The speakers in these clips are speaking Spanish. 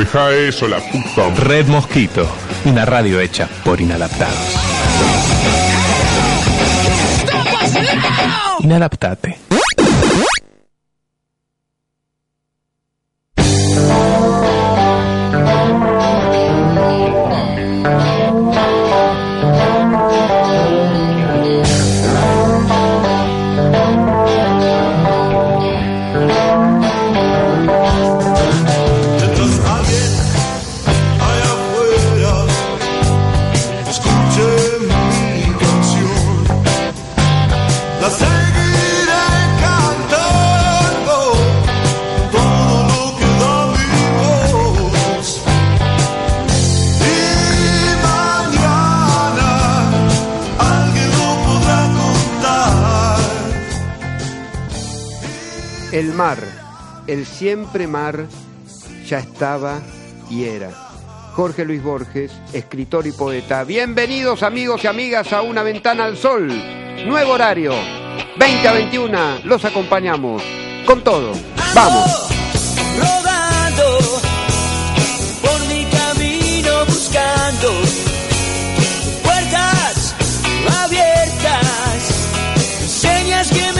Deja eso, la puta. Red Mosquito, una radio hecha por inadaptados. Inadaptate. El siempre mar, ya estaba y era. Jorge Luis Borges, escritor y poeta. Bienvenidos amigos y amigas a Una Ventana al Sol. Nuevo horario, 20 a 21. Los acompañamos con todo. Vamos. rodando por mi camino buscando puertas abiertas, señas que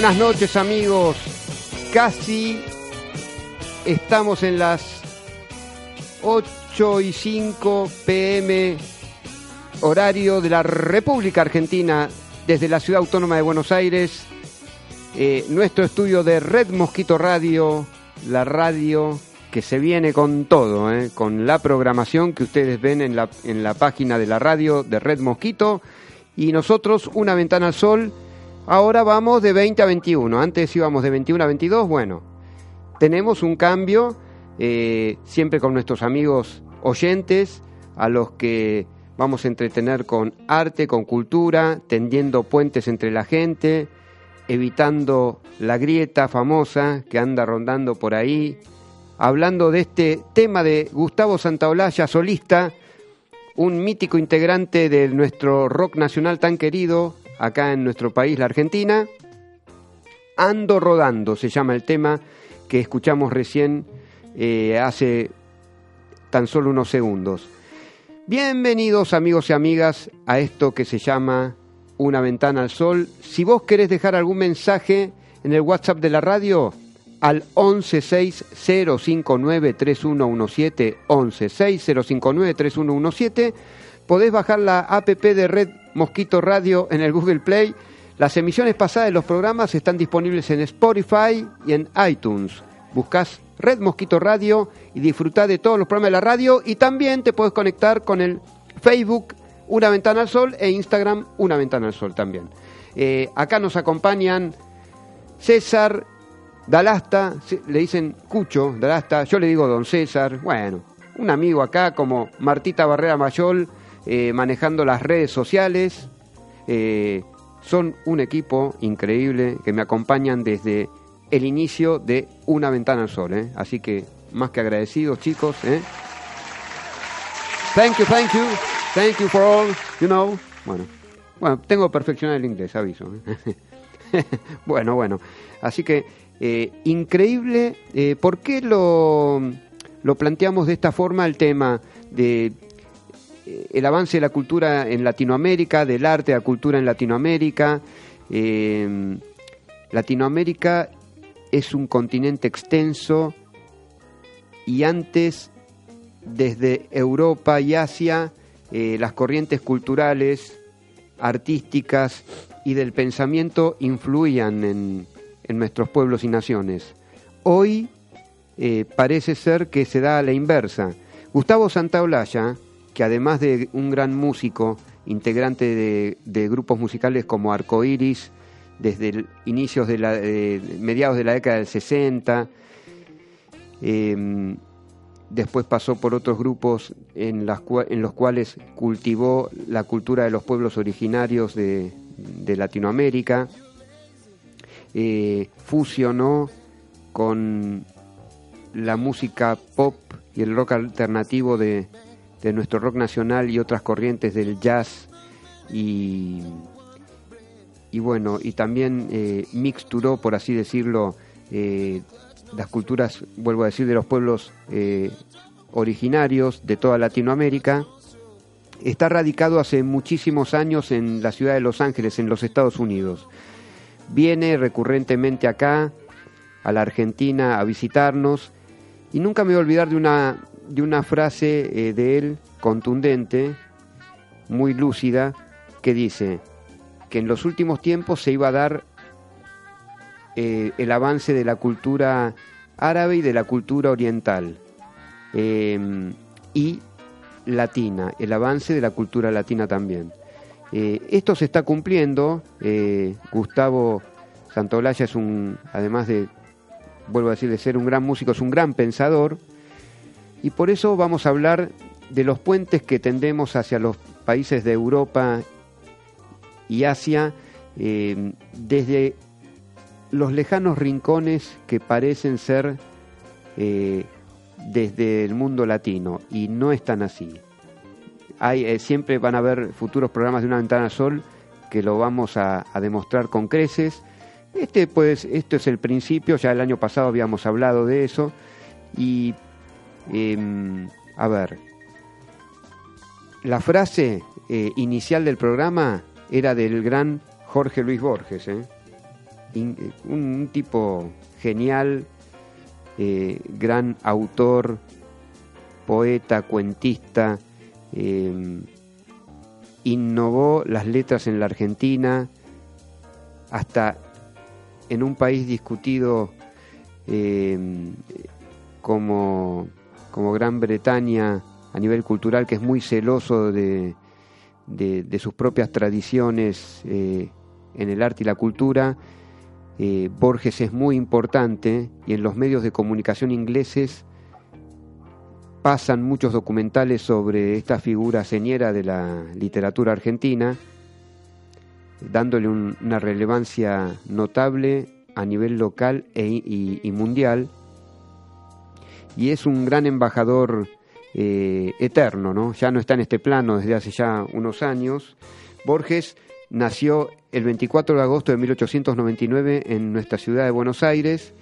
buenas noches amigos. Casi estamos en las 8 y 5 pm horario de la República Argentina desde la Ciudad Autónoma de Buenos Aires. Eh, nuestro estudio de Red Mosquito Radio, la radio que se viene con todo, eh, con la programación que ustedes ven en la, en la página de la radio de Red Mosquito. Y nosotros, una ventana al sol, Ahora vamos de 20 a 21. Antes íbamos de 21 a 22. Bueno, tenemos un cambio, eh, siempre con nuestros amigos oyentes, a los que vamos a entretener con arte, con cultura, tendiendo puentes entre la gente, evitando la grieta famosa que anda rondando por ahí, hablando de este tema de Gustavo Santaolalla, solista, un mítico integrante de nuestro rock nacional tan querido, acá en nuestro país, la Argentina, Ando Rodando se llama el tema que escuchamos recién eh, hace tan solo unos segundos. Bienvenidos amigos y amigas a esto que se llama Una ventana al sol. Si vos querés dejar algún mensaje en el WhatsApp de la radio, al 1160593117, 1160593117, podés bajar la APP de Red Mosquito Radio en el Google Play. Las emisiones pasadas de los programas están disponibles en Spotify y en iTunes. Buscás Red Mosquito Radio y disfrutá de todos los programas de la radio y también te puedes conectar con el Facebook Una Ventana al Sol e Instagram Una Ventana al Sol también. Eh, acá nos acompañan César Dalasta, le dicen Cucho Dalasta, yo le digo Don César, bueno, un amigo acá como Martita Barrera Mayol eh, manejando las redes sociales. Eh, son un equipo increíble que me acompañan desde el inicio de Una Ventana al Sol. ¿eh? Así que más que agradecidos, chicos. Thank you, thank you, thank you for all, you know. Bueno, bueno tengo que perfeccionar el inglés, aviso. bueno, bueno. Así que, increíble. ¿Por qué lo, lo planteamos de esta forma el tema de el avance de la cultura en Latinoamérica, del arte, de la cultura en Latinoamérica? Eh, Latinoamérica es un continente extenso y antes desde Europa y Asia eh, las corrientes culturales, artísticas y del pensamiento influían en, en nuestros pueblos y naciones. Hoy eh, parece ser que se da a la inversa. Gustavo Santaolalla, que además de un gran músico, integrante de, grupos musicales como Arcoiris, desde inicios de la, mediados de la década del 60, eh, después pasó por otros grupos en, los cuales cultivó la cultura de los pueblos originarios de, de Latinoamérica, eh, fusionó con la música pop y el rock alternativo de, de nuestro rock nacional y otras corrientes del jazz y, y bueno, y también eh, mixturó, por así decirlo, eh, las culturas, vuelvo a decir, de los pueblos eh, originarios de toda Latinoamérica. Está radicado hace muchísimos años en la ciudad de Los Ángeles, en los Estados Unidos. Viene recurrentemente acá, a la Argentina, a visitarnos, y nunca me voy a olvidar de una, de una frase eh, de él contundente, muy lúcida, que dice que en los últimos tiempos se iba a dar eh, el avance de la cultura árabe y de la cultura oriental eh, y latina, el avance de la cultura latina también. Eh, esto se está cumpliendo. Gustavo Santolaya es un, además de, vuelvo a decir, de ser un gran músico, es un gran pensador. Y por eso vamos a hablar de los puentes que tendemos hacia los países de Europa y Asia, eh, desde los lejanos rincones que parecen ser eh, desde el mundo latino, y no están así. Hay, eh, siempre van a haber futuros programas de una ventana sol que lo vamos a, a demostrar con creces. Este, pues, esto es el principio, ya el año pasado habíamos hablado de eso, y em, a ver, la frase eh, inicial del programa era del gran Jorge Luis Borges, ¿eh? Eh, un, tipo genial, gran autor, poeta, cuentista, eh, innovó las letras en la Argentina, hasta en un país discutido eh, como, como Gran Bretaña a nivel cultural, que es muy celoso de, de, sus propias tradiciones eh, en el arte y la cultura. Eh, Borges es muy importante y en los medios de comunicación ingleses pasan muchos documentales sobre esta figura señera de la literatura argentina, dándole un- una relevancia notable a nivel local e- y mundial. Y es un gran embajador eh, eterno, ¿no? Ya no está en este plano desde hace ya unos años. Borges nació el 24 de agosto de 1899 en nuestra ciudad de Buenos Aires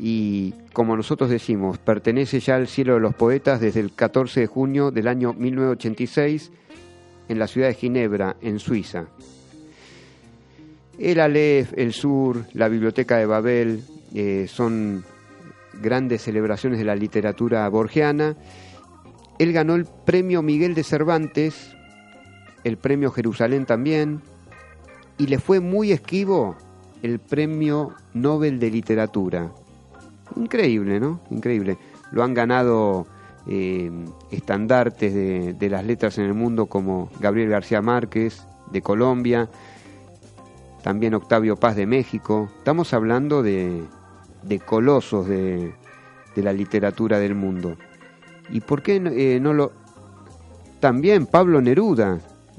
y, como nosotros decimos, pertenece ya al cielo de los poetas desde el 14 de junio del año 1986 en la ciudad de Ginebra, en Suiza. El Aleph, el Sur, la Biblioteca de Babel eh, son grandes celebraciones de la literatura borgiana. Él ganó el premio Miguel de Cervantes, el premio Jerusalén también, y le fue muy esquivo el premio Nobel de Literatura. Increíble, ¿no? Increíble. Lo han ganado eh, estandartes de, de las letras en el mundo como Gabriel García Márquez de Colombia, también Octavio Paz de México. Estamos hablando de, de colosos de, de la literatura del mundo. ¿Y por qué no, eh, lo...? También Pablo Neruda,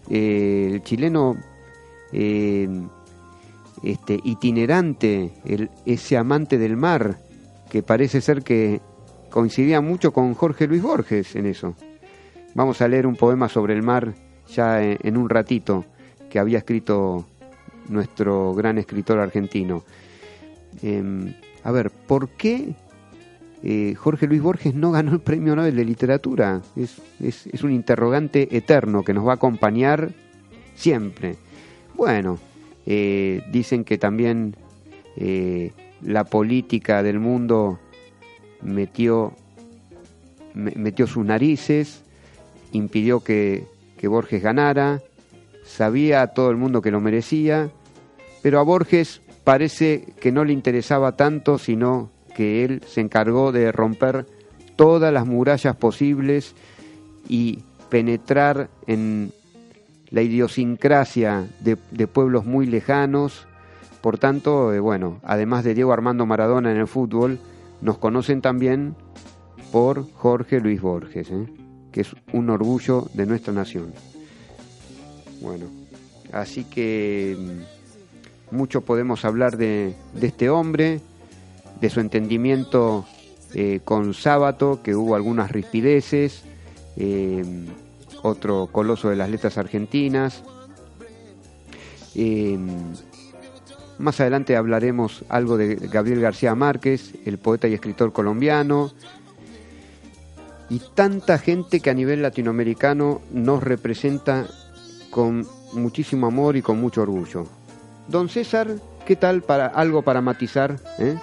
eh, el chileno eh, este, itinerante, ese amante del mar, que parece ser que coincidía mucho con Jorge Luis Borges en eso. Vamos a leer un poema sobre el mar ya en, en un ratito que había escrito nuestro gran escritor argentino. Em, a ver, ¿por qué eh, Jorge Luis Borges no ganó el Premio Nobel de Literatura? Es, es- un interrogante eterno que nos va a acompañar siempre. Bueno, eh, dicen que también eh, la política del mundo metió, me- metió sus narices, impidió que, que Borges ganara, sabía a todo el mundo que lo merecía, pero a Borges parece que no le interesaba tanto, sino que él se encargó de romper todas las murallas posibles y penetrar en la idiosincrasia de, pueblos muy lejanos. Por tanto, eh, bueno, además de Diego Armando Maradona en el fútbol, nos conocen también por Jorge Luis Borges, ¿eh? que es un orgullo de nuestra nación. Bueno, así que mm, mucho podemos hablar de, este hombre, de su entendimiento eh, con Sábato, que hubo algunas rispideces, eh, otro coloso de las letras argentinas. Eh, más adelante hablaremos algo de Gabriel García Márquez, el poeta y escritor colombiano, y tanta gente que a nivel latinoamericano nos representa con muchísimo amor y con mucho orgullo. Don César, ¿qué tal para algo para matizar? eh?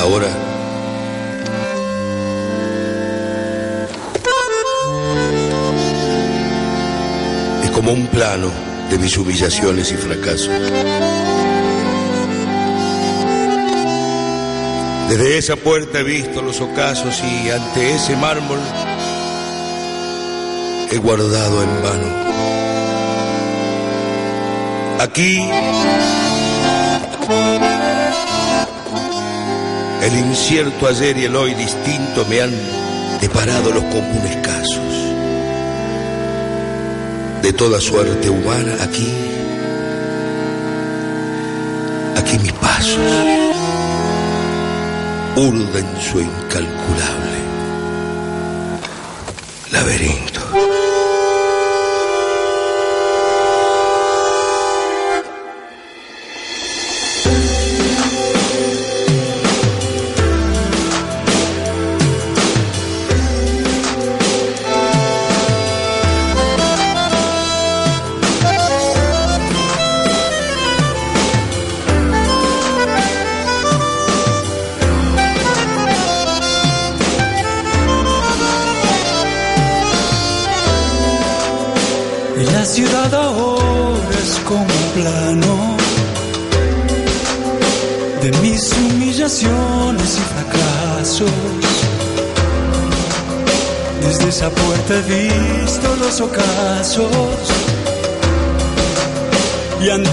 Ahora es como un plano de mis humillaciones y fracasos. Desde esa puerta he visto los ocasos y ante ese mármol he guardado en vano. Aquí El incierto ayer y el hoy distinto me han deparado los comunes casos. De toda suerte humana aquí, aquí mis pasos urden su incalculable laberinto.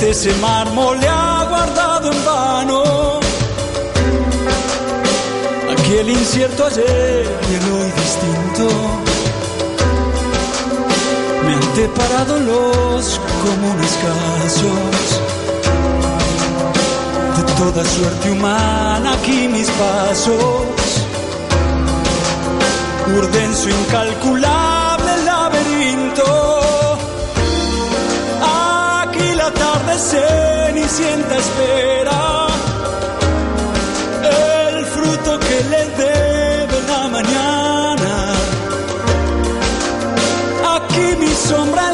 ese mármol le ha guardado en vano. Aquel incierto ayer y el hoy distinto. Me han deparado los comunes casos. De toda suerte humana aquí mis pasos. Urden su incalculable cenicienta espera el fruto que le debe la mañana. Aquí mi sombra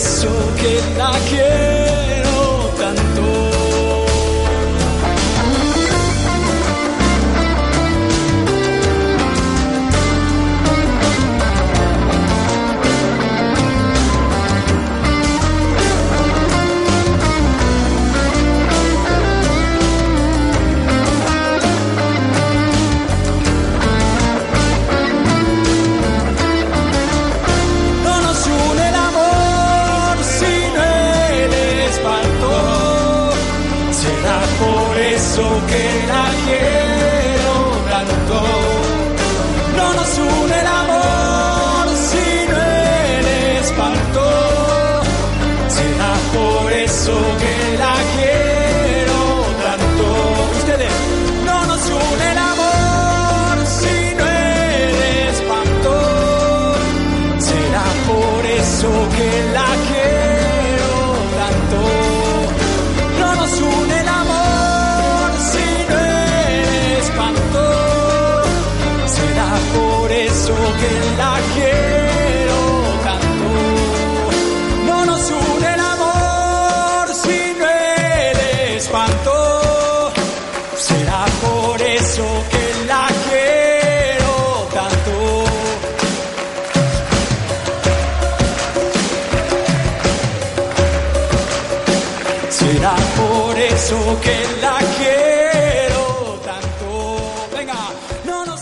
eso que la quiero.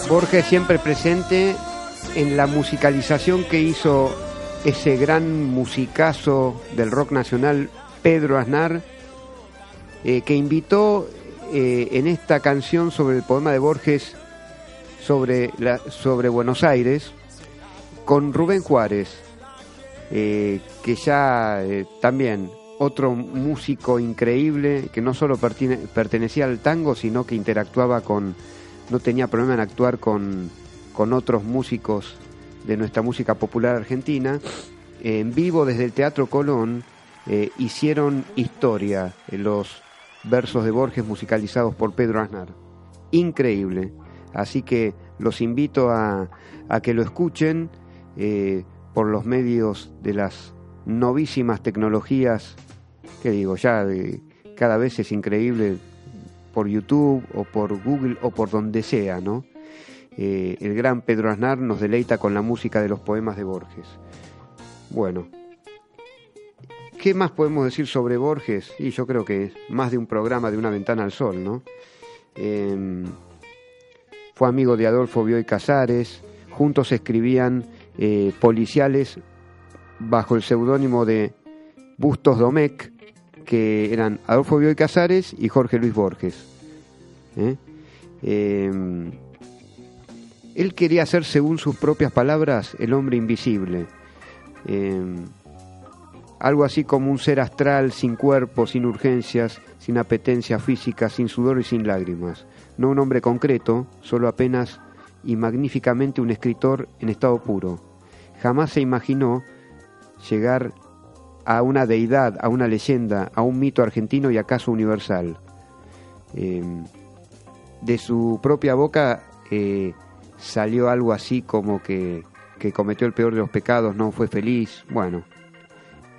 Borges siempre presente en la musicalización que hizo ese gran musicazo del rock nacional, Pedro Aznar, eh, que invitó eh, en esta canción sobre el poema de Borges sobre, sobre Buenos Aires con Rubén Juárez, eh, que ya también otro músico increíble, que no solo pertenecía al tango, sino que interactuaba con, no tenía problema en actuar con, con otros músicos de nuestra música popular argentina. En vivo desde el Teatro Colón eh, hicieron historia en los versos de Borges musicalizados por Pedro Aznar. Increíble. Así que los invito a, a que lo escuchen eh, por los medios de las novísimas tecnologías, que digo, ya cada vez es increíble por YouTube o por Google o por donde sea, ¿no? Eh, el gran Pedro Aznar nos deleita con la música de los poemas de Borges. Bueno, ¿qué más podemos decir sobre Borges? Y yo creo que más de un programa de una ventana al sol, ¿no? Em, fue amigo de Adolfo Bioy Casares, juntos escribían eh, policiales bajo el seudónimo de Bustos Domecq, que eran Adolfo Bioy Casares y Jorge Luis Borges. ¿eh? Em, él quería ser, según sus propias palabras, el hombre invisible. Em, algo así como un ser astral, sin cuerpo, sin urgencias, sin apetencia física, sin sudor y sin lágrimas. No un hombre concreto, solo apenas y magníficamente un escritor en estado puro. Jamás se imaginó llegar a una deidad, a una leyenda, a un mito argentino y acaso universal. Eh, de su propia boca eh, salió algo así como que, que cometió el peor de los pecados, no fue feliz. Bueno,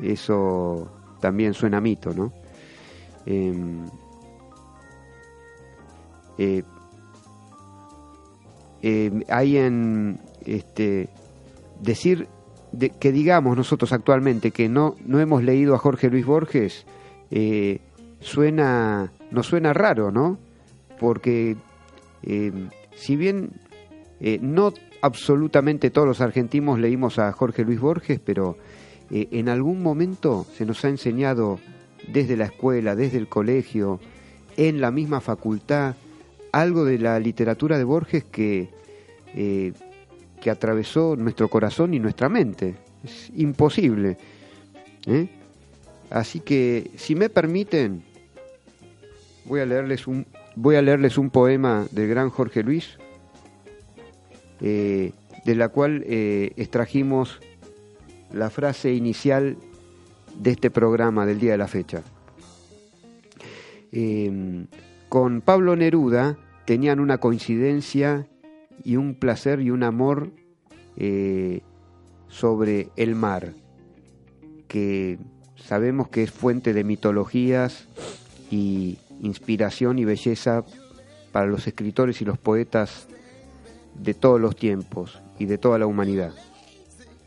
eso también suena mito, ¿no? Em, eh, eh, hay en este decir que digamos nosotros actualmente que no, no hemos leído a Jorge Luis Borges eh, suena nos suena raro, ¿no? Porque eh, si bien eh, no absolutamente todos los argentinos leímos a Jorge Luis Borges, pero en algún momento se nos ha enseñado desde la escuela, desde el colegio, en la misma facultad, algo de la literatura de Borges que, que atravesó nuestro corazón y nuestra mente. Es imposible. ¿eh? Así que, si me permiten, voy a leerles un, voy a leerles un poema del gran Jorge Luis, eh, de la cual eh, extrajimos la frase inicial de este programa del día de la fecha. Con Pablo Neruda tenían una coincidencia y un placer y un amor eh, sobre el mar, que sabemos que es fuente de mitologías y inspiración y belleza para los escritores y los poetas de todos los tiempos y de toda la humanidad.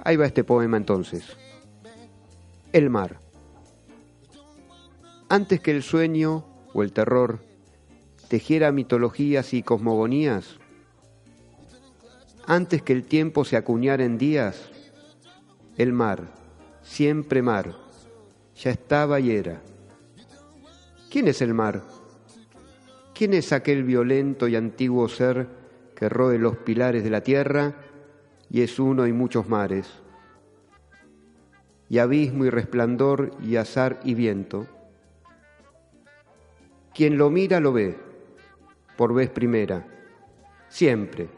Ahí va este poema entonces. El mar. Antes que el sueño o el terror tejiera mitologías y cosmogonías, antes que el tiempo se acuñara en días, el mar, siempre mar, ya estaba y era. ¿Quién es el mar? ¿Quién es aquel violento y antiguo ser que roe los pilares de la tierra y es uno y muchos mares? Y abismo y resplandor y azar y viento. Quien lo mira lo ve, por vez primera, siempre,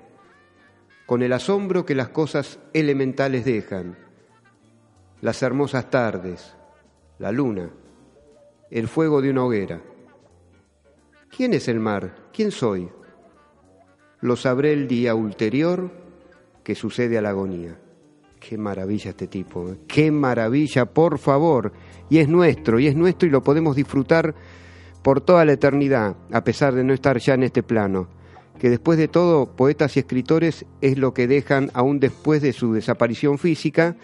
con el asombro que las cosas elementales dejan, las hermosas tardes, la luna, el fuego de una hoguera. ¿Quién es el mar? ¿Quién soy? Lo sabré el día ulterior que sucede a la agonía. Qué maravilla este tipo, ¿eh? qué maravilla, por favor. Y es nuestro, y es nuestro y lo podemos disfrutar por toda la eternidad, a pesar de no estar ya en este plano. Que después de todo, poetas y escritores es lo que dejan aún después de su desaparición física.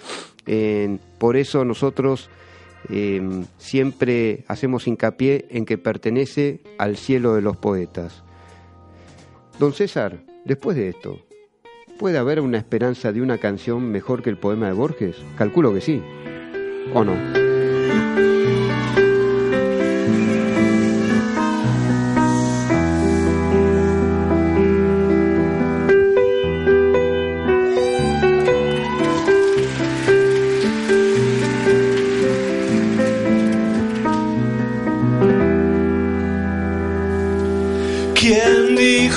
Por eso nosotros eh, siempre hacemos hincapié en que pertenece al cielo de los poetas. Don César, después de esto, ¿puede haber una esperanza de una canción mejor que el poema de Borges? Calculo que sí. ¿O no?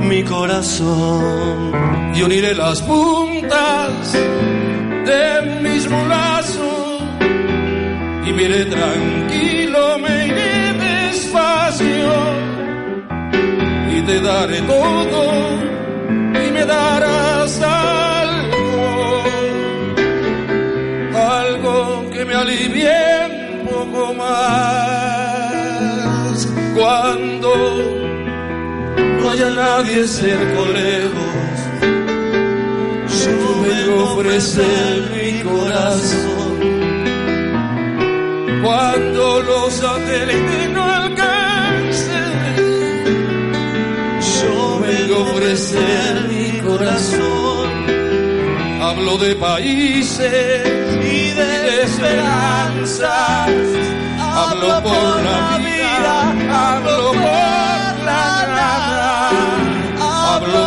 mi corazón. y uniré las puntas de mis brazos y me iré tranquilo, me iré despacio y te daré todo y me darás algo, algo que me alivie un poco más cuando no haya nadie cerca o lejos. Vengo a ofrecer mi corazón. Cuando los satélites no alcancen, yo vengo a ofrecer mi corazón. Hablo de países y de esperanzas. Hablo por la vida, hablo por.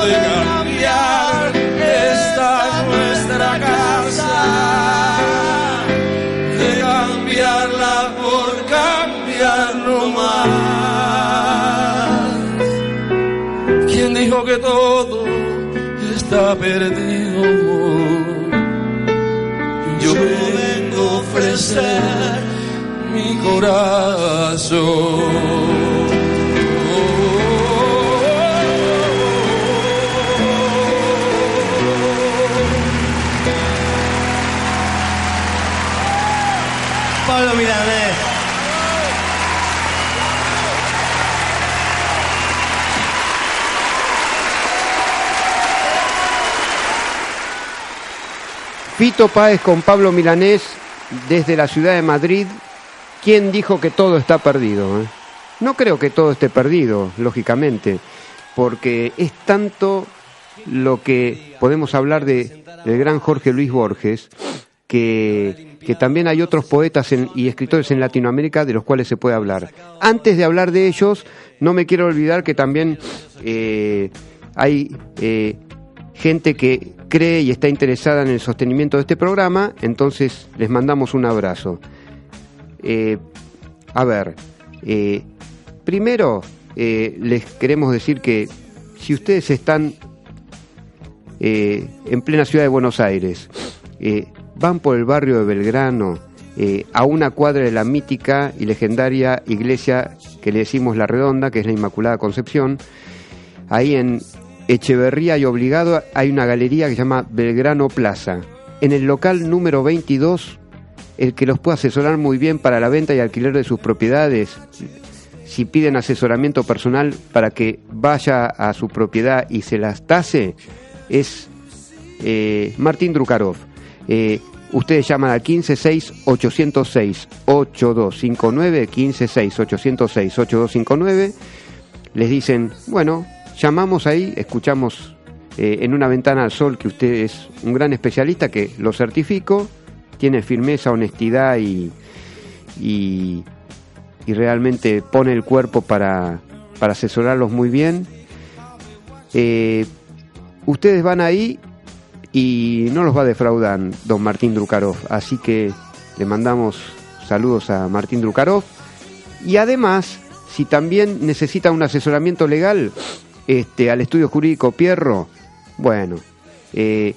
De cambiar esta nuestra casa. De cambiarla por cambiar no más. ¿Quién dijo que todo está perdido? Yo vengo a ofrecer mi corazón. Fito Páez con Pablo Milanés desde la ciudad de Madrid. ¿Quién dijo que todo está perdido? eh? No creo que todo esté perdido, lógicamente, porque es tanto lo que podemos hablar de, del gran Jorge Luis Borges, que, que también hay otros poetas y escritores en Latinoamérica de los cuales se puede hablar. Antes de hablar de ellos, no me quiero olvidar que también eh, hay eh, gente que cree y está interesada en el sostenimiento de este programa, entonces les mandamos un abrazo. Eh, a ver, eh, primero eh, les queremos decir que si ustedes están en plena ciudad de Buenos Aires, van por el barrio de Belgrano, a una cuadra de la mítica y legendaria iglesia que le decimos La Redonda, que es la Inmaculada Concepción, ahí en Echeverría y Obligado hay una galería que se llama Belgrano Plaza. En el local número 22, el que los puede asesorar muy bien para la venta y alquiler de sus propiedades, si piden asesoramiento personal para que vaya a su propiedad y se las tase, es eh, Martín Drukarov. Eh, ustedes llaman al 156-806-8259, 156-806-8259, les dicen, bueno, llamamos ahí, escuchamos eh, en una ventana al sol que usted es un gran especialista, que lo certifico, tiene firmeza, honestidad y, y, realmente pone el cuerpo para, para asesorarlos muy bien. Eh, ustedes van ahí y no los va a defraudar don Martín Drukarov, así que le mandamos saludos a Martín Drukarov y además, si también necesita un asesoramiento legal, este, al estudio jurídico Pierro, bueno, eh,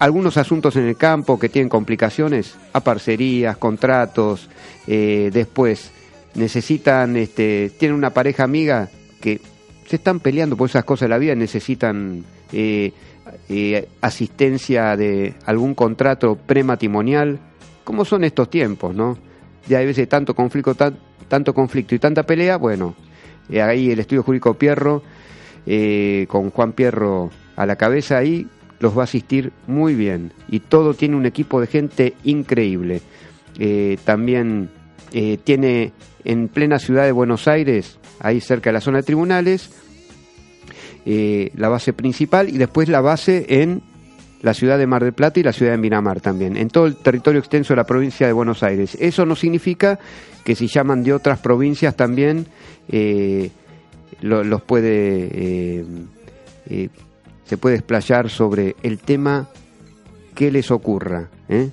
algunos asuntos en el campo que tienen complicaciones, a parcerías, contratos, eh, después necesitan, este, tienen una pareja amiga que se están peleando por esas cosas de la vida, necesitan eh, eh, asistencia de algún contrato prematrimonial, como son estos tiempos, ¿no? Ya hay veces tanto conflicto, tanto conflicto y tanta pelea, bueno, ahí el estudio jurídico Pierro, con Juan Pierro a la cabeza ahí, los va a asistir muy bien y todo tiene un equipo de gente increíble. Eh, también eh, tiene en plena ciudad de Buenos Aires, ahí cerca de la zona de tribunales, eh, la base principal y después la base en la ciudad de Mar del Plata y la ciudad de Miramar también, en todo el territorio extenso de la provincia de Buenos Aires. Eso no significa que si llaman de otras provincias también los puede se puede explayar sobre el tema que les ocurra. ¿eh?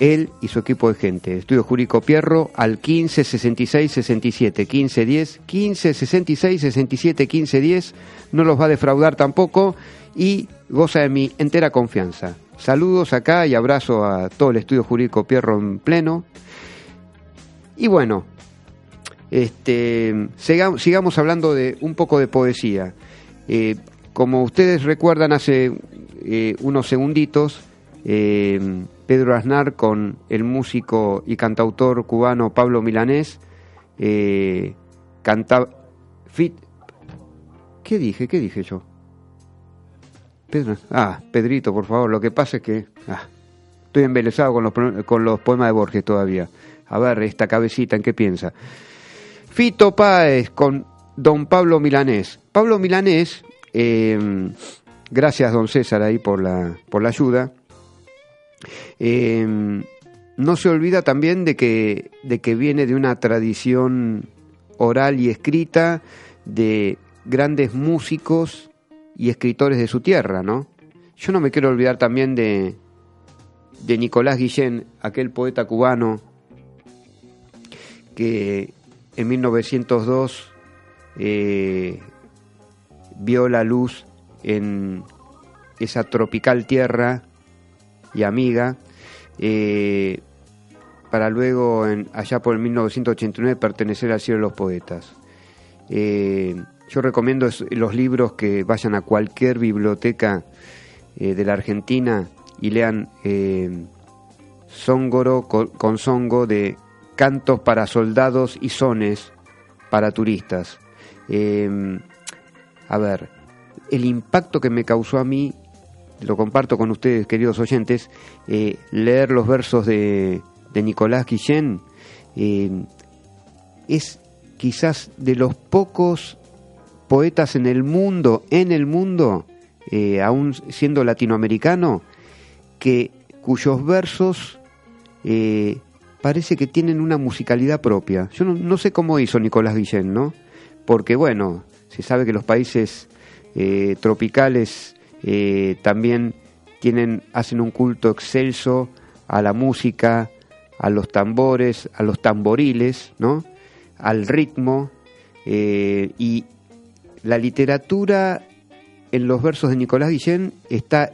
Él y su equipo de gente. Estudio Jurídico Pierro al 15 66 67 15 10 15 66 67 15 10. No los va a defraudar tampoco y goza de mi entera confianza. Saludos acá y abrazo a todo el Estudio Jurídico Pierro en pleno. Y bueno, este, sigamos, hablando de un poco de poesía. Eh, como ustedes recuerdan hace eh, unos segunditos, eh, Pedro Aznar con el músico y cantautor cubano Pablo Milanés cantaba... Fit, ¿Qué dije? ¿Qué dije yo? Pedro, ah, Pedrito, por favor, lo que pasa es que ah, estoy embelesado con los, con los poemas de Borges todavía. A ver, esta cabecita, ¿en qué piensa? Fito Páez con Don Pablo Milanés. Pablo Milanés eh, gracias, don César, ahí por la, por la ayuda. Eh, no se olvida también de que, de que viene de una tradición oral y escrita de grandes músicos y escritores de su tierra, ¿no? Yo no me quiero olvidar también de, de Nicolás Guillén, aquel poeta cubano que en 1902 eh, vio la luz en esa tropical tierra y amiga, eh, para luego, en, allá por el 1989, pertenecer al cielo de los poetas. Eh, yo recomiendo los libros que vayan a cualquier biblioteca de la Argentina y lean Zóngoro con, Zongo de Cantos para soldados y sones para turistas. A ver, el impacto que me causó a mí, lo comparto con ustedes, queridos oyentes, eh, leer los versos de, Nicolás Guillén eh, es quizás de los pocos poetas en el mundo, en el mundo, eh, aún siendo latinoamericano, que cuyos versos parece que tienen una musicalidad propia. Yo no, no, sé cómo hizo Nicolás Guillén, ¿no? Porque bueno, se sabe que los países eh, tropicales eh, también tienen, hacen un culto excelso a la música, a los tambores, a los tamboriles, ¿no? al ritmo eh, y la literatura en los versos de Nicolás Guillén está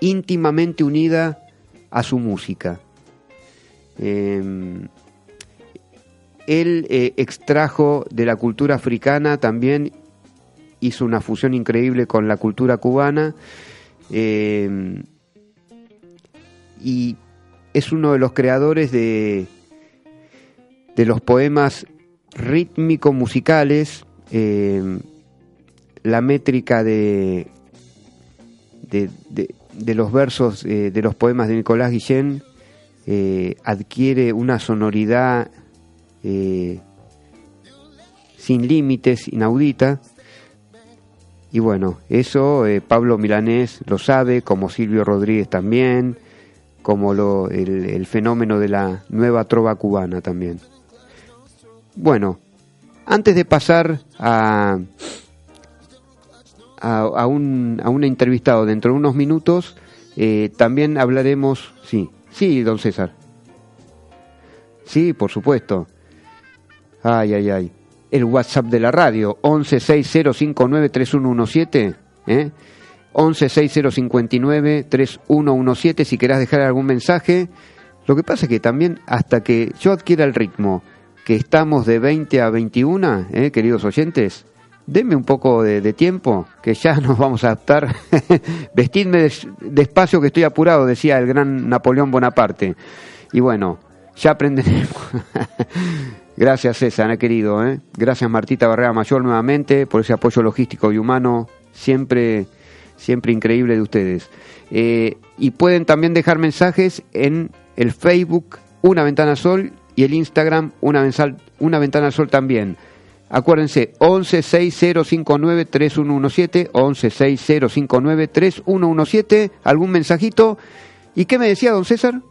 íntimamente unida a su música. Em, él eh, extrajo de la cultura africana también, hizo una fusión increíble con la cultura cubana. Eh, y es uno de los creadores de, de los poemas rítmico-musicales, eh, la métrica de, de, los versos de los poemas de Nicolás Guillén adquiere una sonoridad eh, sin límites, inaudita. Y bueno, eso eh, Pablo Milanés lo sabe, como Silvio Rodríguez también, como lo, el, fenómeno de la nueva trova cubana también. Bueno, antes de pasar a, a, un, a un entrevistado dentro de unos minutos, eh, también hablaremos, sí, sí, don César. Sí, por supuesto. Ay, ay, ay. El WhatsApp de la radio, 1160593117. ¿eh? 116059-3117 si querás dejar algún mensaje. Lo que pasa es que también hasta que yo adquiera el ritmo, que estamos de 20 a 21, ¿eh? queridos oyentes, denme un poco de, tiempo, que ya nos vamos a adaptar. Vestidme despacio que estoy apurado, decía el gran Napoleón Bonaparte. Y bueno, ya aprenderemos. Gracias César, eh, querido. ¿eh? Gracias Martita Barrera Mayor nuevamente por ese apoyo logístico y humano siempre, siempre increíble de ustedes. Eh, y pueden también dejar mensajes en el Facebook Una Ventana Sol y el Instagram una Ventana Sol también. Acuérdense, 1160593117, 1160593117, algún mensajito. ¿Y qué me decía don César?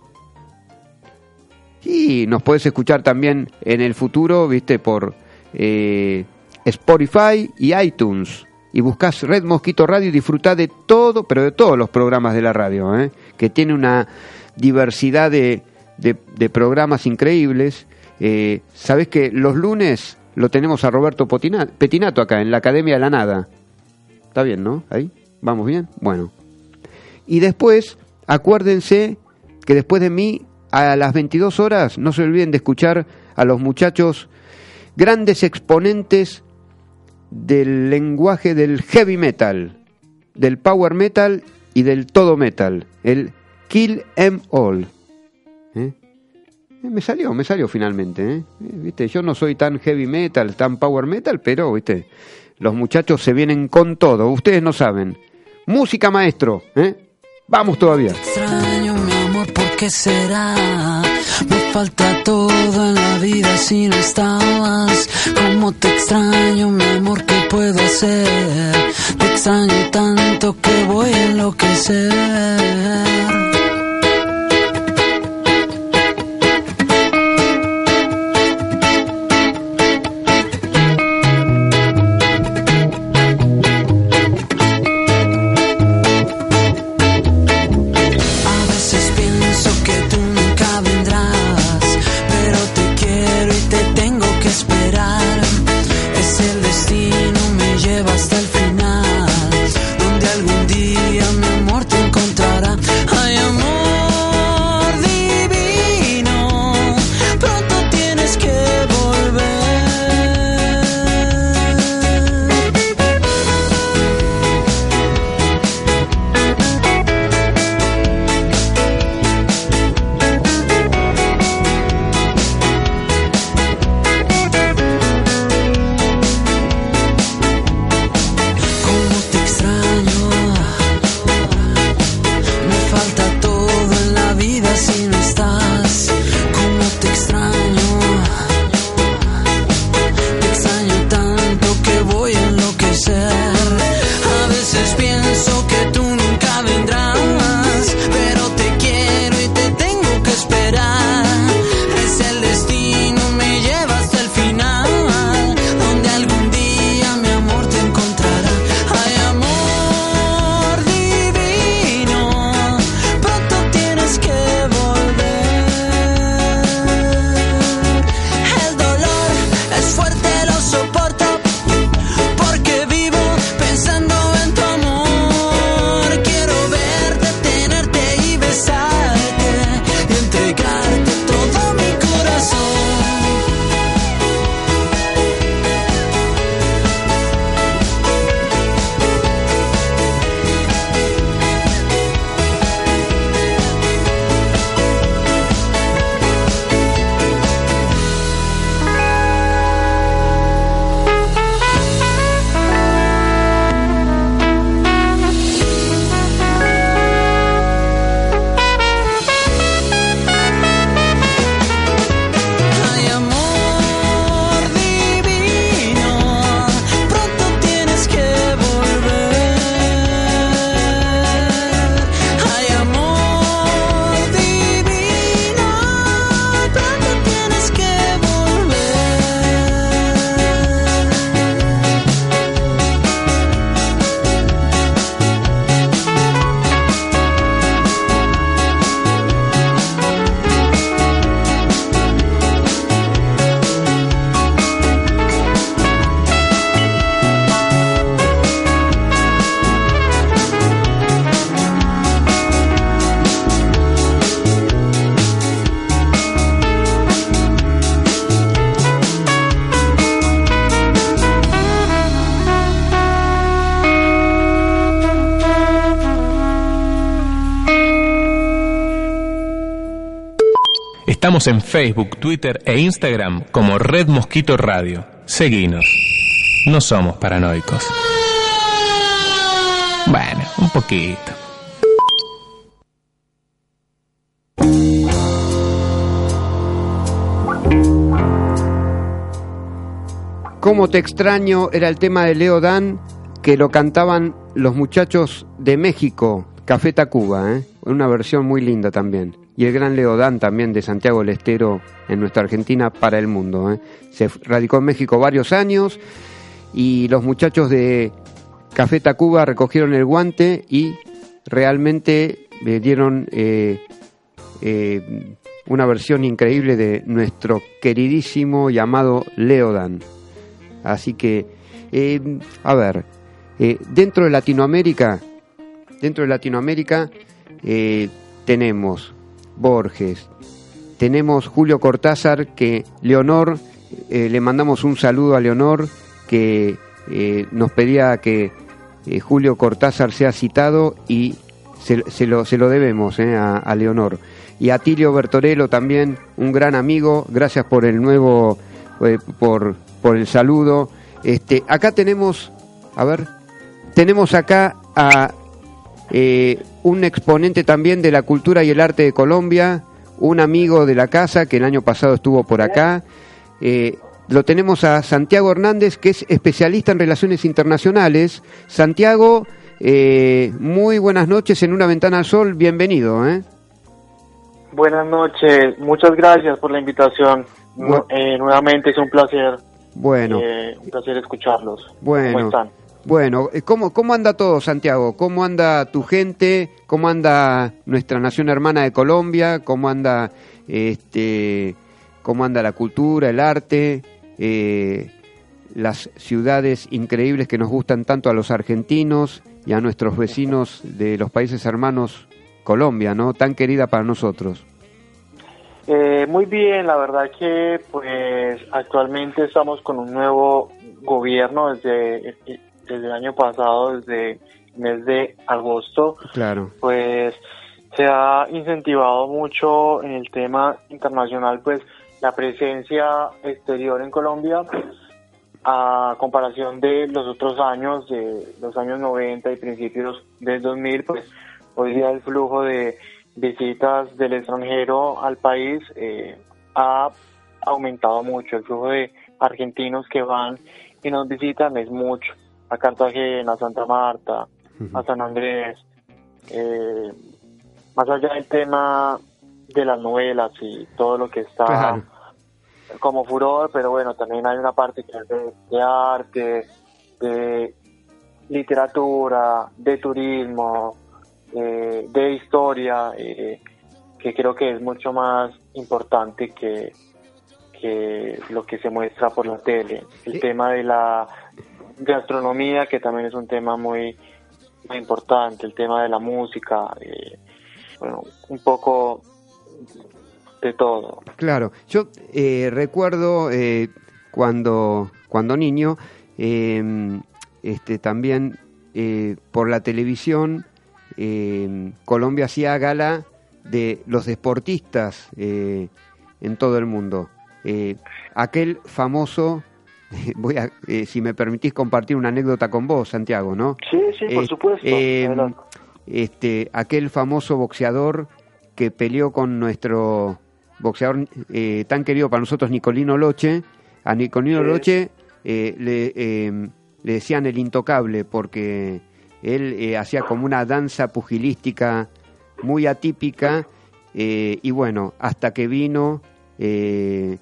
Y nos puedes escuchar también en el futuro, viste, por eh, Spotify y iTunes. Y buscas Red Mosquito Radio y disfrutá de todo, pero de todos los programas de la radio, ¿eh? que tiene una diversidad de, de, programas increíbles. Eh, Sabes que los lunes lo tenemos a Roberto Petinato acá, en la Academia de la Nada. Está bien, ¿no? Ahí, vamos bien. Bueno. Y después, acuérdense que después de mí a las 22 horas, no se olviden de escuchar a los muchachos grandes exponentes del lenguaje del heavy metal, del power metal y del todo metal, el Kill Em All. ¿Eh? Eh, me salió, me salió finalmente. ¿eh? ¿Viste? Yo no soy tan heavy metal, tan power metal, pero ¿viste? los muchachos se vienen con todo, ustedes no saben. Música maestro, vamos todavía. ¿qué será? Me falta todo en la vida si no estabas. Como te extraño, mi amor, ¿qué puedo hacer? Te extraño tanto que voy a enloquecer. En Facebook, Twitter e Instagram como Red Mosquito Radio. Seguinos. No somos paranoicos. Bueno, un poquito. Cómo te extraño era el tema de Leo Dan que lo cantaban los muchachos de México, Café Tacuba, ¿eh? una versión muy linda también. Y el gran Leo Dan también de Santiago del Estero en nuestra Argentina para el mundo. ¿eh? Se radicó en México varios años y los muchachos de Café Tacuba recogieron el guante y realmente le dieron eh, eh, una versión increíble de nuestro queridísimo llamado Leodan. Así que, a ver, dentro de Latinoamérica, dentro de Latinoamérica tenemos Borges, tenemos Julio Cortázar, que Leonor, eh, le mandamos un saludo a Leonor, que eh, nos pedía que eh, Julio Cortázar sea citado y se, lo, se lo debemos a, a Leonor. Y a Tilio Bertorello también, un gran amigo, gracias por el nuevo, por, por el saludo. Este, acá tenemos, a ver, tenemos acá a eh, un exponente también de la cultura y el arte de Colombia, un amigo de la casa que el año pasado estuvo por acá. Eh, lo tenemos a Santiago Hernández, que es especialista en relaciones internacionales. Santiago, eh, muy buenas noches en Una Ventana al Sol, bienvenido. ¿eh? Buenas noches, muchas gracias por la invitación. Bu- Eh, nuevamente es un placer, Bueno, un placer escucharlos. ¿Cómo bueno. están? Bueno, eh, ¿cómo, ¿cómo anda todo, Santiago? ¿Cómo anda tu gente? ¿Cómo anda nuestra nación hermana de Colombia? ¿Cómo anda, este, cómo anda la cultura, el arte, eh, las ciudades increíbles que nos gustan tanto a los argentinos y a nuestros vecinos de los países hermanos Colombia, ¿no? Tan querida para nosotros. Eh, muy bien, la verdad que pues actualmente estamos con un nuevo gobierno desde, desde el año pasado, desde el mes de agosto. Claro. pues se ha incentivado mucho en el tema internacional pues la presencia exterior en Colombia a comparación de los otros años de los años 90 y principios del 2000 pues hoy día el flujo de visitas del extranjero al país eh, ha aumentado mucho el flujo de argentinos que van y nos visitan es mucho a Cartagena, a Santa Marta, a San Andrés, eh, más allá del tema de las novelas y todo lo que está Claro. como furor, pero bueno, también hay una parte que es de, de arte, de literatura, de turismo, eh, de historia, eh, que creo que es mucho más importante que, que lo que se muestra por la tele. El Sí. tema de la gastronomía, que también es un tema muy, muy importante, el tema de la música, eh, bueno, un poco de todo. Claro, yo eh, recuerdo eh, cuando, cuando niño, eh, este, también eh, por la televisión, eh, Colombia hacía gala de los deportistas eh, en todo el mundo. Aquel famoso, voy a, eh, si me permitís compartir una anécdota con vos, Santiago, ¿no? Sí, sí, por Eh, supuesto. eh, este, aquel famoso boxeador que peleó con nuestro boxeador tan querido para nosotros, Nicolino Loche. A Nicolino Sí. Loche le, eh, le decían el intocable porque él hacía como una danza pugilística muy atípica y bueno, hasta que vino el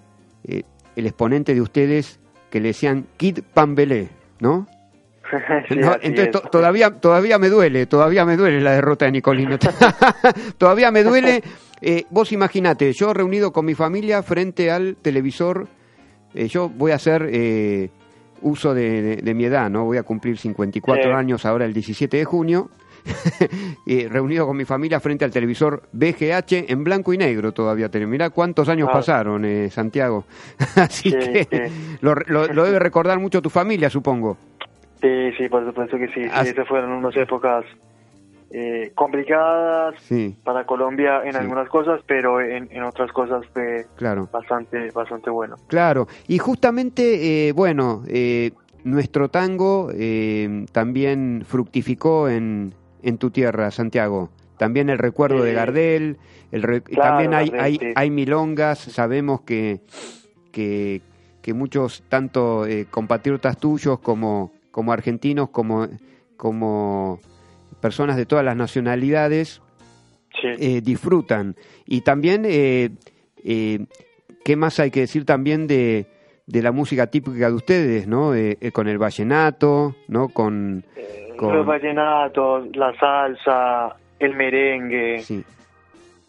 exponente de ustedes que le decían Kid Pambelé, ¿no? Sí, No, así entonces es. to- todavía todavía me duele, todavía me duele la derrota de Nicolino. todavía me duele. Eh, vos imaginate, yo reunido con mi familia frente al televisor, eh, yo voy a hacer eh, uso de, de- de mi edad, ¿no? Voy a cumplir 54 Sí. años ahora el 17 de junio. eh, reunido con mi familia frente al televisor BGH en blanco y negro todavía. Mirá cuántos años Ah. pasaron, eh, Santiago. Así Sí, que sí. Lo, lo- lo debe recordar mucho tu familia, supongo. Sí, sí, por supuesto que sí. sí Así- esas fueron unas épocas eh, complicadas Sí, para Colombia en Sí. algunas cosas, pero en, en otras cosas fue claro. bastante, bastante bueno. Claro, y justamente, eh, bueno, eh, nuestro tango eh, también fructificó en, en tu tierra, Santiago. También el recuerdo de Sí. Gardel, el re- Claro, también hay, hay, hay milongas, sabemos que, que, que muchos, tanto eh, compatriotas tuyos como, como argentinos, como, como personas de todas las nacionalidades, Sí. eh, disfrutan. Y también, eh, eh, ¿qué más hay que decir también de, de la música típica de ustedes, ¿no? Eh, eh, con el vallenato, ¿no? Con... con- Los vallenatos, la salsa, el merengue, sí,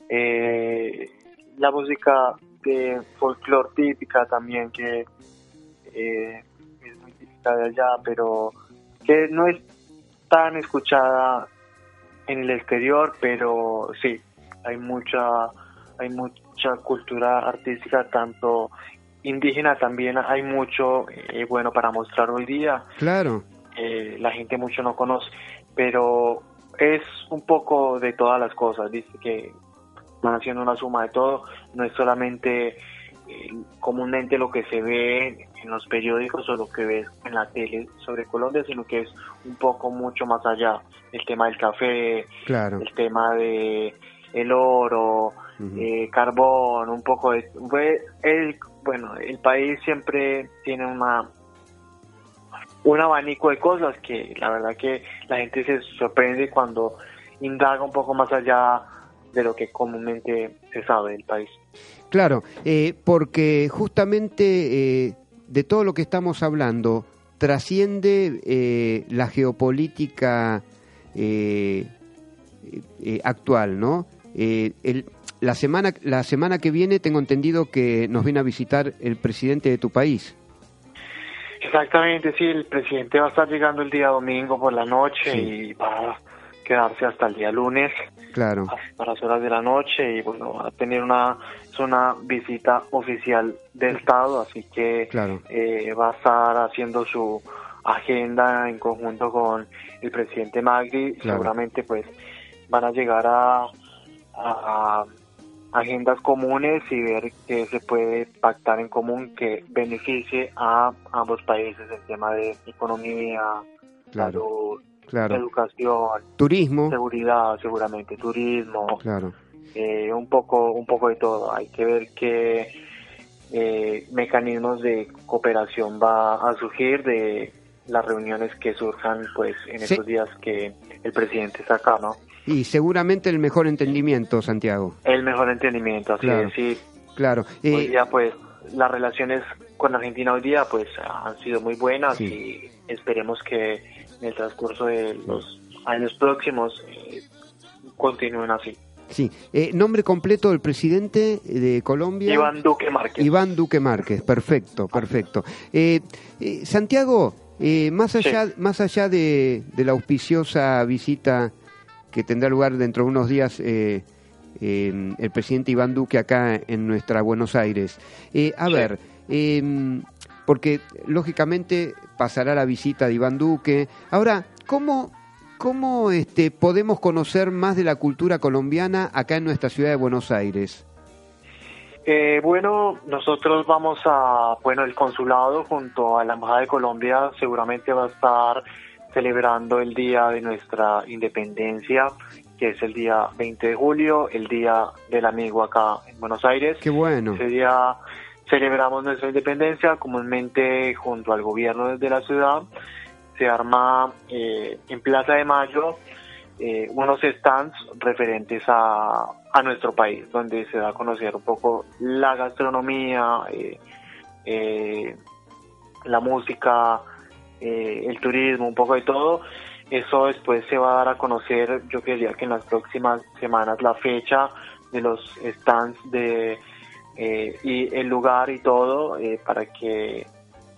eh, la música de folclore típica también que eh, es muy típica de allá, pero que no es tan escuchada en el exterior, pero sí, hay mucha hay mucha cultura artística tanto indígena también hay mucho eh, bueno para mostrar hoy día. Claro, eh, la gente mucho no conoce, pero es un poco de todas las cosas, dice que van haciendo una suma de todo, no es solamente eh, comúnmente lo que se ve en los periódicos o lo que ves en la tele sobre Colombia, sino que es un poco mucho más allá, el tema del café, claro. el tema de el oro, eh, carbón, un poco de... El, bueno, el país siempre tiene una un abanico de cosas que la verdad que la gente se sorprende cuando indaga un poco más allá de lo que comúnmente se sabe del país. Claro, eh, porque justamente eh, de todo lo que estamos hablando trasciende eh, la geopolítica eh, eh, actual, ¿no? El- la semana la semana que viene tengo entendido que nos viene a visitar el presidente de tu país. Exactamente, sí, el presidente va a estar llegando el día domingo por la noche Sí. y va a quedarse hasta el día lunes. Claro, para las horas de la noche y bueno, va a tener una, es una visita oficial del Estado, así que claro, eh, va a estar haciendo su agenda en conjunto con el presidente Magri, Claro. seguramente pues van a llegar a, a- a agendas comunes y ver qué se puede pactar en común que beneficie a ambos países el tema de economía, claro, salud, claro. educación, Turismo, seguridad seguramente, turismo, claro. eh, un poco un poco de todo. Hay que ver qué eh, mecanismos de cooperación va a surgir de las reuniones que surjan pues en Sí. estos días que el presidente está acá, ¿no? Y seguramente el mejor entendimiento, Santiago. El mejor entendimiento, así Claro. sí. Claro. Hoy día pues las relaciones con Argentina hoy día pues han sido muy buenas Sí. y esperemos que en el transcurso de los años próximos eh, continúen así. sí. Eh, nombre completo del presidente de Colombia. Iván Duque Márquez. Iván Duque Márquez, perfecto, perfecto. Eh, eh, Santiago, eh, más allá, más allá de, de la auspiciosa visita que tendrá lugar dentro de unos días eh, eh, el presidente Iván Duque acá en nuestra Buenos Aires, eh, a Sí. ver, eh, porque lógicamente pasará la visita de Iván Duque. Ahora, ¿cómo, cómo este, podemos conocer más de la cultura colombiana acá en nuestra ciudad de Buenos Aires? Eh, bueno, nosotros vamos a, bueno, el consulado junto a la Embajada de Colombia seguramente va a estar celebrando el día de nuestra independencia, que es el día 20 de julio, el día del amigo acá en Buenos Aires. Qué bueno. Ese día celebramos nuestra independencia comúnmente junto al gobierno desde la ciudad. Se arma eh, en Plaza de Mayo eh, unos stands referentes a, a nuestro país, donde se da a conocer un poco la gastronomía, eh, la música, eh, el turismo, un poco de todo. Eso después se va a dar a conocer, yo creería que en las próximas semanas, la fecha de los stands de eh, y el lugar y todo eh, para que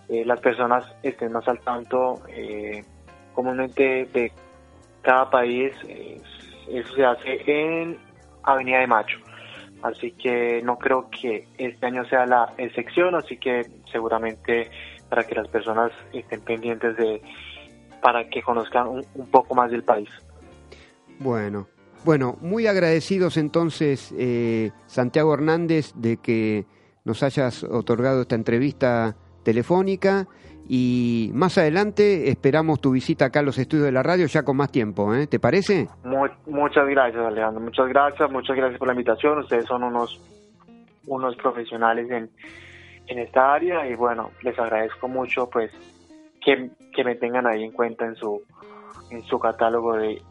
eh, las personas estén más al tanto eh, comúnmente de cada país eso se hace en Avenida de Mayo así que no creo que este año sea la excepción así que seguramente para que las personas estén pendientes de para que conozcan un, un poco más del país Bueno, bueno, muy agradecidos entonces, eh, Santiago Hernández, de que nos hayas otorgado esta entrevista telefónica y más adelante esperamos tu visita acá a los estudios de la radio ya con más tiempo, ¿eh? ¿te parece? muchas gracias, Alejandro. Muchas gracias, muchas gracias por la invitación. Ustedes son unos, unos profesionales en, en esta área y bueno, les agradezco mucho pues que, que me tengan ahí en cuenta en su, en su catálogo de,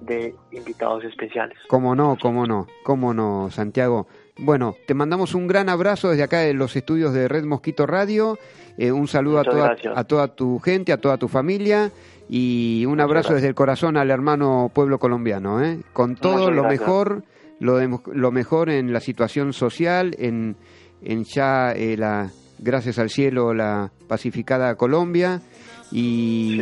de invitados especiales. Cómo no, cómo no, cómo no, Santiago. Bueno, te mandamos un gran abrazo desde acá de los estudios de Red Mosquito Radio. Eh, un saludo a toda, a toda tu gente, a toda tu familia y un abrazo desde el corazón al hermano pueblo colombiano. ¿eh? Con todo lo mejor, lo, lo mejor en la situación social, en, en ya eh, la, gracias al cielo, la pacificada Colombia y,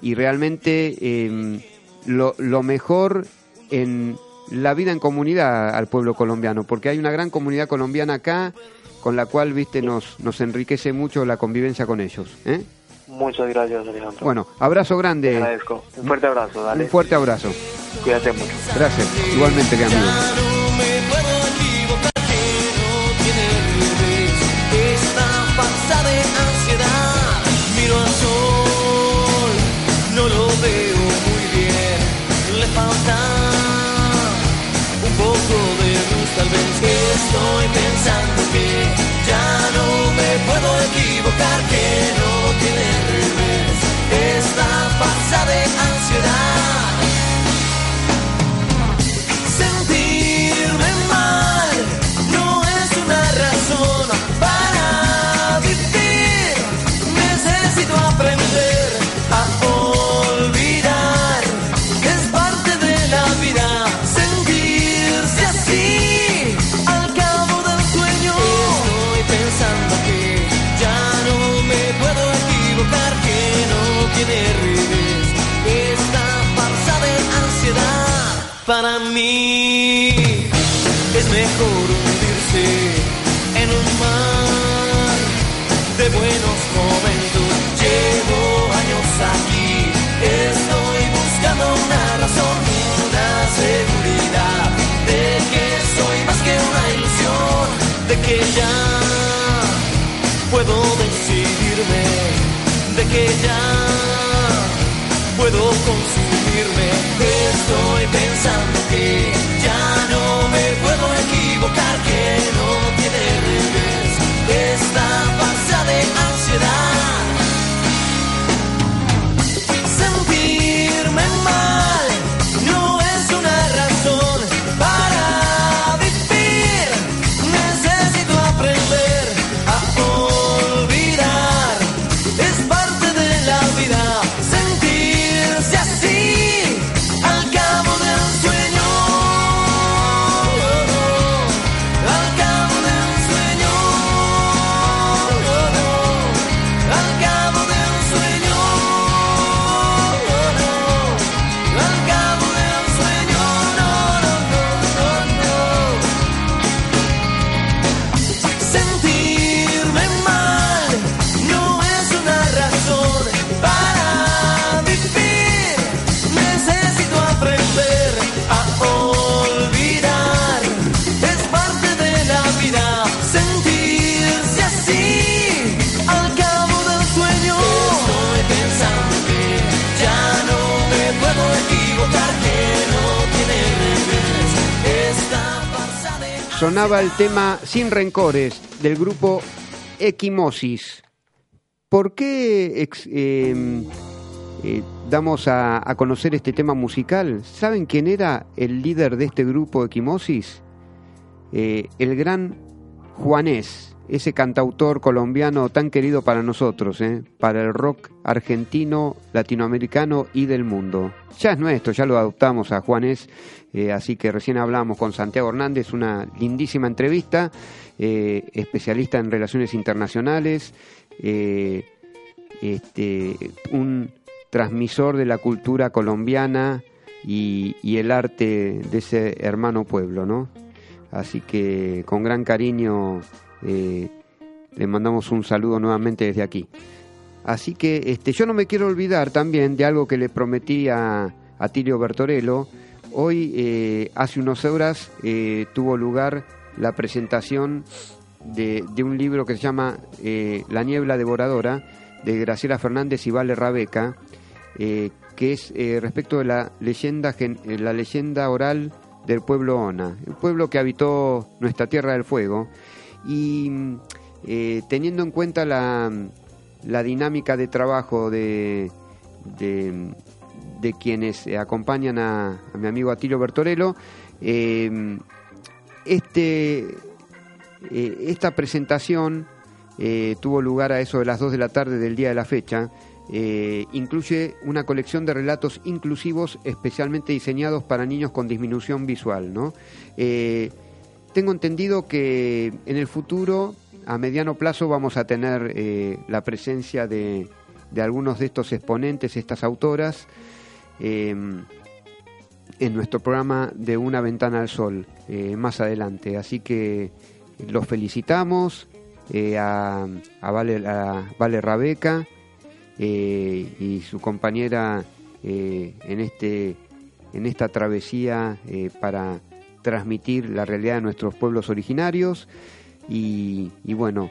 y realmente em, lo, lo mejor en la vida en comunidad al pueblo colombiano, porque hay una gran comunidad colombiana acá con la cual, viste, nos, nos enriquece mucho la convivencia con ellos. ¿eh? Muchas gracias, Alejandro. Bueno, abrazo grande. Te agradezco. Un fuerte abrazo, dale. Un fuerte abrazo. Cuídate mucho. Gracias. Igualmente, que amigo. Estoy pensando que ya no me puedo equivocar, que no tiene revés esta farsa de ansiedad. El tema Sin Rencores del grupo Equimosis. ¿Por qué ex- eh, damos a, a conocer este tema musical? ¿Saben quién era el líder de este grupo Equimosis? Eh, el gran Juanés, ese cantautor colombiano tan querido para nosotros, ¿eh? para el rock argentino, latinoamericano y del mundo. Ya es nuestro, ya lo adoptamos a Juanés, eh, así que recién hablamos con Santiago Hernández, una lindísima entrevista, eh, especialista en relaciones internacionales, este, un transmisor de la cultura colombiana y, y el arte de ese hermano pueblo, ¿no? Así que con gran cariño eh, le mandamos un saludo nuevamente desde aquí. Así que este, yo no me quiero olvidar también de algo que le prometí a, Atilio Bertorello. Hoy, eh, hace unas horas, eh, tuvo lugar la presentación de, un libro que se llama La niebla devoradora, de Graciela Fernández y Vale Rabeca, que es respecto de la leyenda, la leyenda oral del pueblo Ona, el pueblo que habitó nuestra Tierra del Fuego. Y teniendo en cuenta la, la dinámica de trabajo de, de, quienes acompañan a, mi amigo Atilio Bertorello. Eh, este, eh, esta presentación eh, tuvo lugar a eso de las 2 de la tarde del día de la fecha. incluye una colección de relatos inclusivos especialmente diseñados para niños con disminución visual. ¿no? Tengo entendido que en el futuro a mediano plazo vamos a tener eh, la presencia de, algunos de estos exponentes, estas autoras, em, en nuestro programa de Una Ventana al Sol eh, más adelante. Así que los felicitamos eh, a, vale, a, vale, Rabeca y su compañera en, este, en esta travesía para transmitir la realidad de nuestros pueblos originarios y, bueno,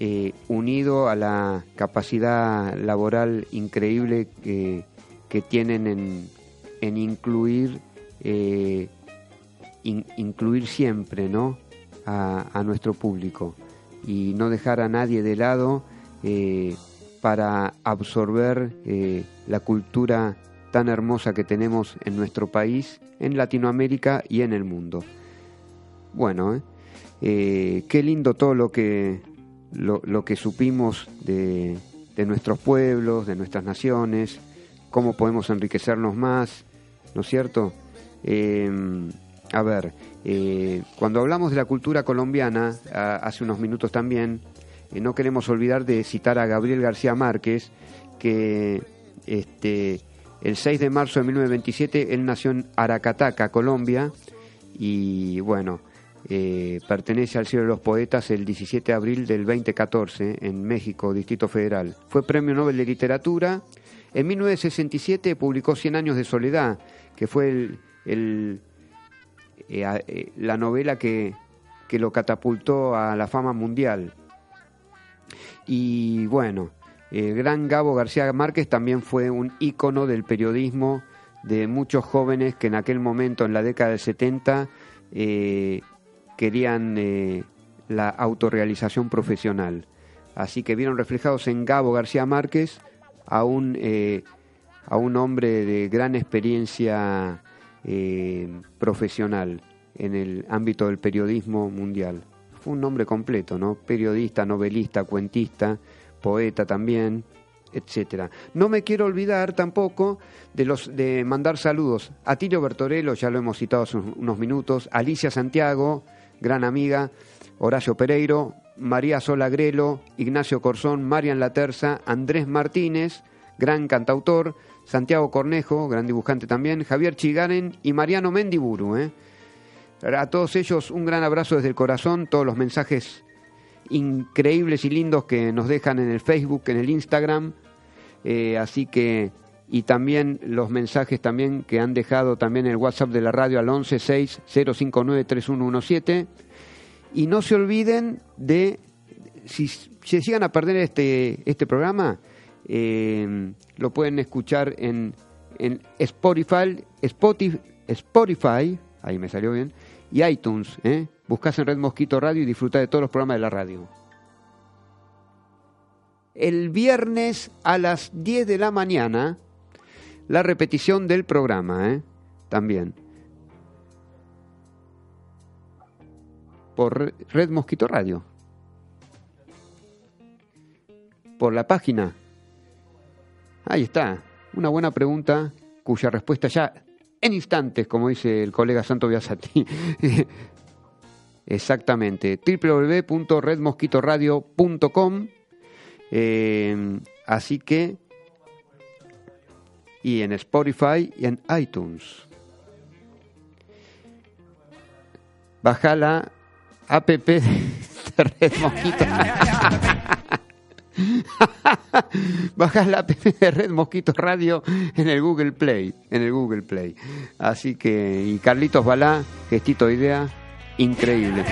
eh, unido a la capacidad laboral increíble que, que tienen en, en incluir, eh, incluir siempre ¿no? A, a, nuestro público y no dejar a nadie de lado eh, para absorber la cultura tan hermosa que tenemos en nuestro país, en Latinoamérica y en el mundo. Bueno, eh, qué lindo todo lo que, lo, que supimos de, nuestros pueblos, de nuestras naciones, cómo podemos enriquecernos más, ¿no es cierto? Em, a ver, eh, cuando hablamos de la cultura colombiana, hace unos minutos también, eh, no queremos olvidar de citar a Gabriel García Márquez, que este, el 6 de marzo de 1927 él nació en Aracataca, Colombia, y bueno, eh, pertenece al Cielo de los Poetas el 17 de abril del 2014 en México, Distrito Federal. Fue Premio Nobel de Literatura. En 1967 publicó Cien años de soledad, que fue el, eh, eh, la novela que, que lo catapultó a la fama mundial. Y bueno, el gran Gabo García Márquez también fue un ícono del periodismo de muchos jóvenes que en aquel momento, en la década del 70, eh, querían eh, la autorrealización profesional. Así que vieron reflejados en Gabo García Márquez a un, eh, a un hombre de gran experiencia profesional en el ámbito del periodismo mundial. Fue un nombre completo, ¿no? Periodista, novelista, cuentista, poeta también, etcétera. No me quiero olvidar tampoco de los de mandar saludos a Tilio Bertorello, ya lo hemos citado hace unos minutos, Alicia Santiago, gran amiga, Horacio Pereiro, María Sola Grelo, Ignacio Corzón, Marian Laterza, Andrés Martínez, gran cantautor, Santiago Cornejo, gran dibujante también, Javier Chigaren y Mariano Mendiburu. ¿eh? A todos ellos un gran abrazo desde el corazón, todos los mensajes increíbles y lindos que nos dejan en el Facebook, en el Instagram. Eh, así que, y también los mensajes también que han dejado también el WhatsApp de la radio al 1160593117. Y no se olviden de, si se llegan a perder este, este programa, eh, lo pueden escuchar en, en Spotify, Spotify, Spotify, ahí me salió bien, y iTunes. ¿eh? Buscas en Red Mosquito Radio y disfruta de todos los programas de la radio. El viernes a las 10 de la mañana, la repetición del programa, ¿eh? también. Por Red Mosquito Radio. Por la página. Ahí está. Una buena pregunta cuya respuesta ya en instantes, como dice el colega Santo Biasati. Exactamente. www.redmosquitoradio.com. Eh, así que. Y en Spotify y en iTunes. Baja la app de Red Mosquito. Bajás la app de Red Mosquito Radio en el Google Play, en el Google Play. Así que, y Carlitos Balá, gestito de idea, increíble.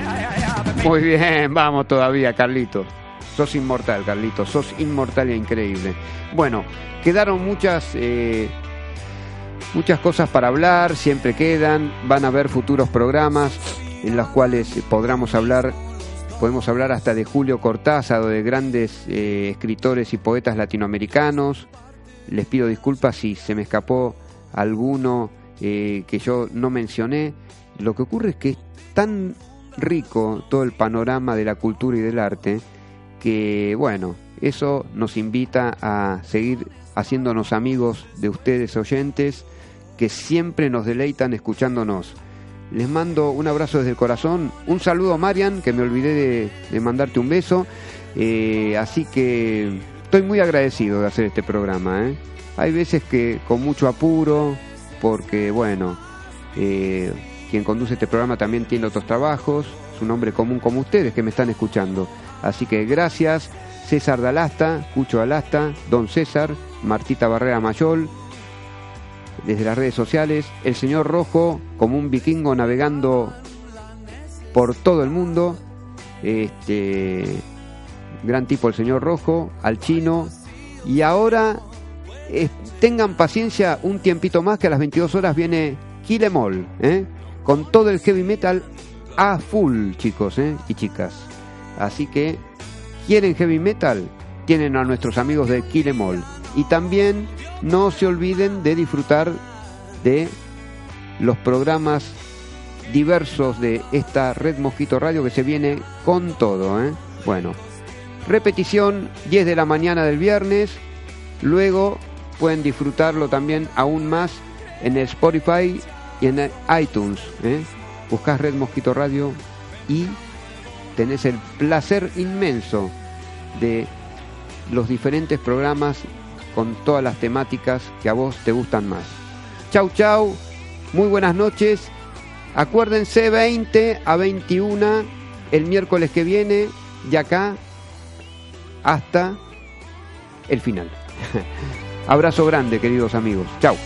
Muy bien, vamos todavía, Carlitos. Sos inmortal, Carlitos, sos inmortal e increíble. Bueno, quedaron muchas... Eh, muchas cosas para hablar, siempre quedan, van a haber futuros programas en los cuales podremos hablar, podemos hablar hasta de Julio Cortázar o de grandes eh, escritores y poetas latinoamericanos. Les pido disculpas si se me escapó alguno eh, que yo no mencioné. Lo que ocurre es que tan rico todo el panorama de la cultura y del arte que, bueno, eso nos invita a seguir haciéndonos amigos de ustedes oyentes que siempre nos deleitan escuchándonos. Les mando un abrazo desde el corazón, un saludo Marian, que me olvidé de, mandarte un beso, eh, así que estoy muy agradecido de hacer este programa. ¿eh? Hay veces que con mucho apuro, porque bueno, eh, quien conduce este programa también tiene otros trabajos, es un hombre común como ustedes que me están escuchando. Así que gracias, César Dalasta, Cucho Alasta, Don César, Martita Barrera Mayol, desde las redes sociales, el señor Rojo como un vikingo navegando por todo el mundo, este gran tipo el señor Rojo, al chino, y ahora eh, tengan paciencia un tiempito más que a las 22 horas viene Kilemol, ¿eh? Con todo el heavy metal a full, chicos ¿eh? y chicas. Así que, ¿quieren heavy metal? Tienen a nuestros amigos de Kilemol. Y también no se olviden de disfrutar de los programas diversos de esta red Mosquito Radio que se viene con todo. ¿eh? Bueno, repetición 10 de la mañana del viernes. Luego pueden disfrutarlo también aún más en el Spotify y en iTunes. ¿eh? Red Mosquito Radio y tenés el placer inmenso de los diferentes programas con todas las temáticas que a vos te gustan más. Chau, chau, muy buenas noches. Acuérdense 20 a 21 el miércoles que viene y acá hasta el final. Abrazo grande, queridos amigos. Chau.